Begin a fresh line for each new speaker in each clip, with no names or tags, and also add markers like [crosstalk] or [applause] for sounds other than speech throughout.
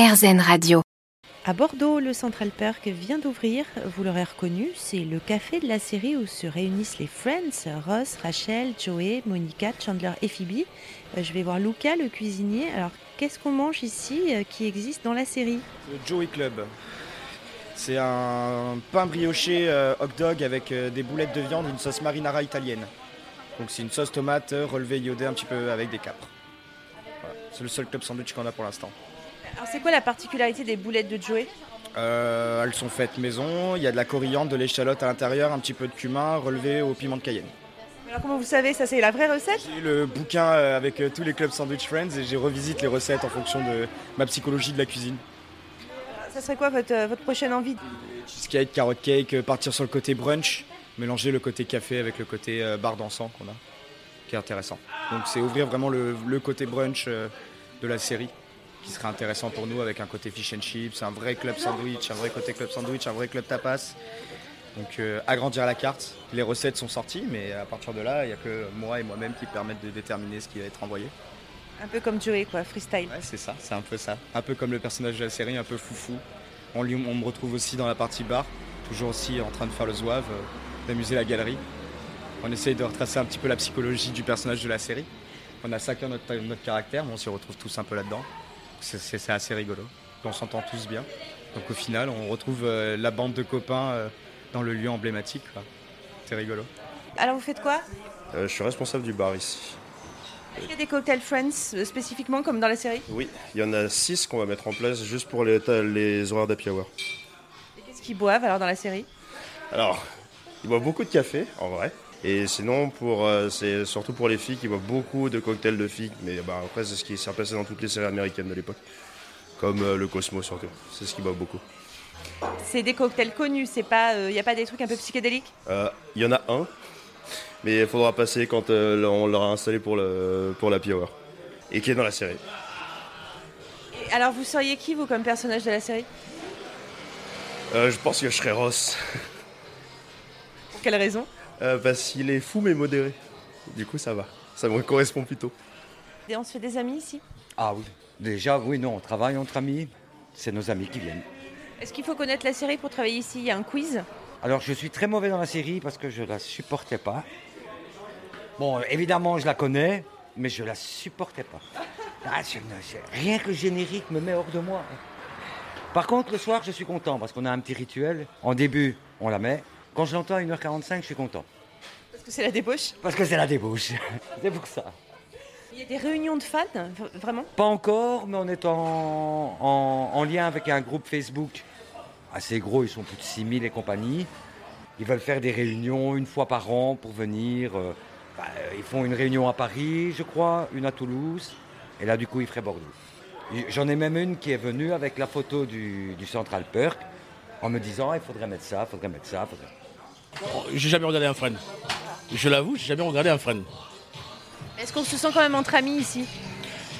RZN Radio.
À Bordeaux, le Central Park vient d'ouvrir. Vous l'aurez reconnu, c'est le café de la série où se réunissent les Friends, Ross, Rachel, Joey, Monica, Chandler et Phoebe. Euh, je vais voir Luca, le cuisinier. Alors, qu'est-ce qu'on mange ici euh, qui existe dans la série?
Le Joey Club. C'est un pain brioché euh, hot dog avec euh, des boulettes de viande et une sauce marinara italienne. Donc c'est une sauce tomate relevée iodée un petit peu avec des capres. Voilà. C'est le seul club sandwich qu'on a pour l'instant.
Alors, c'est quoi la particularité des boulettes de Joey?
Euh, elles sont faites maison, il y a de la coriandre, de l'échalote à l'intérieur, un petit peu de cumin relevé au piment de Cayenne.
Alors, comment vous savez? Ça, c'est la vraie recette?
J'ai le bouquin euh, avec euh, tous les clubs Sandwich Friends et j'ai revisite les recettes en fonction de ma psychologie de la cuisine.
Ça serait quoi votre, votre prochaine envie?
Cheesecake, carrot cake, partir sur le côté brunch, mélanger le côté café avec le côté bar dansant qu'on a, qui est intéressant. Donc c'est ouvrir vraiment le, le côté brunch de la série, qui serait intéressant pour nous avec un côté fish and chips, un vrai club sandwich, un vrai côté club sandwich, un vrai club tapas. Donc euh, agrandir la carte. Les recettes sont sorties, mais à partir de là, il n'y a que moi et moi-même qui permettent de déterminer ce qui va être envoyé.
Un peu comme Joey, quoi, freestyle.
Ouais, c'est ça, c'est un peu ça. Un peu comme le personnage de la série, un peu foufou. On, lui- on me retrouve aussi dans la partie bar, toujours aussi en train de faire le zouave, euh, d'amuser la galerie. On essaye de retracer un petit peu la psychologie du personnage de la série. On a chacun notre, notre caractère, mais on s'y retrouve tous un peu là-dedans. C'est- assez rigolo. On s'entend tous bien. Donc au final, on retrouve euh, la bande de copains euh, dans le lieu emblématique. C'est rigolo.
Alors, vous faites quoi?
Euh, je suis responsable du bar ici.
Est-ce qu'il y a des cocktails Friends spécifiquement comme dans la série?
Oui, il y en a 6 qu'on va mettre en place juste pour les, les horaires d'happy hour.
Et qu'est-ce qu'ils boivent alors dans la série?
Alors, ils boivent beaucoup de café, en vrai. Et sinon, pour, euh, c'est surtout pour les filles qui boivent beaucoup de cocktails de filles. Mais bah, après, c'est ce qui s'est repassé dans toutes les séries américaines de l'époque. Comme euh, le Cosmo surtout. C'est ce qu'ils boivent beaucoup.
C'est des cocktails connus, c'est pas, il n'y a pas des trucs un peu psychédéliques?
Euh, Il y en a un, mais il faudra passer quand euh, on l'aura installé pour, le, pour l'happy hour. Et qui est dans la série.
Et Alors, vous seriez qui, vous, comme personnage de la série?
Euh, je pense que je serai Ross.
Pour quelle raison?
Euh, parce qu'il est fou mais modéré. Du coup, ça va. Ça me correspond plutôt.
Et on se fait des amis ici?
Ah oui, déjà, oui, non, on travaille entre amis, c'est nos amis qui viennent.
Est-ce qu'il faut connaître la série pour travailler ici? Il y a un quiz?
Alors, je suis très mauvais dans la série parce que je la supportais pas. Bon, évidemment, je la connais, mais je la supportais pas. [laughs] Ah, je ne- rien que le générique me met hors de moi. Par contre, le soir, je suis content parce qu'on a un petit rituel. En début, on la met. Quand je l'entends à 1h45, je suis content.
Parce que c'est la débauche.
Parce que c'est la débauche. [laughs] c'est pour ça.
Il y a des réunions de fans, vraiment?
Pas encore, mais on est en, en- en lien avec un groupe Facebook assez gros, ils sont plus de 6000 et compagnie. Ils veulent faire des réunions une fois par an pour venir. euh, bah, ils font une réunion à Paris, je crois, une à Toulouse, et là, du coup, ils feraient Bordeaux. J'en ai même une qui est venue avec la photo du, du Central Perk en me disant il faudrait mettre ça, il faudrait mettre ça. faudrait-
J'ai jamais regardé un friend. Je l'avoue, j'ai jamais regardé un friend.
Est-ce qu'on se sent quand même entre amis ici?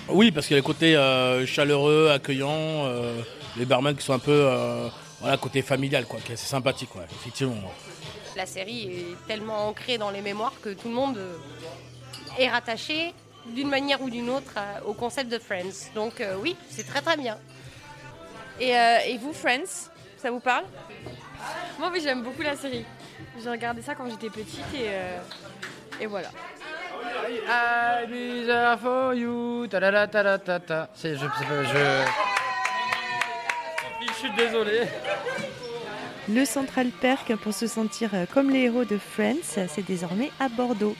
Oui, parce qu'il y a le côté euh, chaleureux, accueillant, euh, les barman qui sont un peu, euh, voilà, côté familial, quoi, qui est assez sympathique, ouais, effectivement.
La série est tellement ancrée dans les mémoires que tout le monde est rattaché d'une manière ou d'une autre au concept de Friends. Donc euh, oui, c'est très très bien.
et, euh, et vous, Friends Ça vous parle?
Moi, oui, j'aime beaucoup la série. J'ai regardé ça quand j'étais petite et, euh, et voilà.
I for you. ta ta ta ta. C'est, je, je, je... Je suis désolé.
Le Central Perk, pour se sentir euh, comme les héros de Friends, c'est désormais à Bordeaux.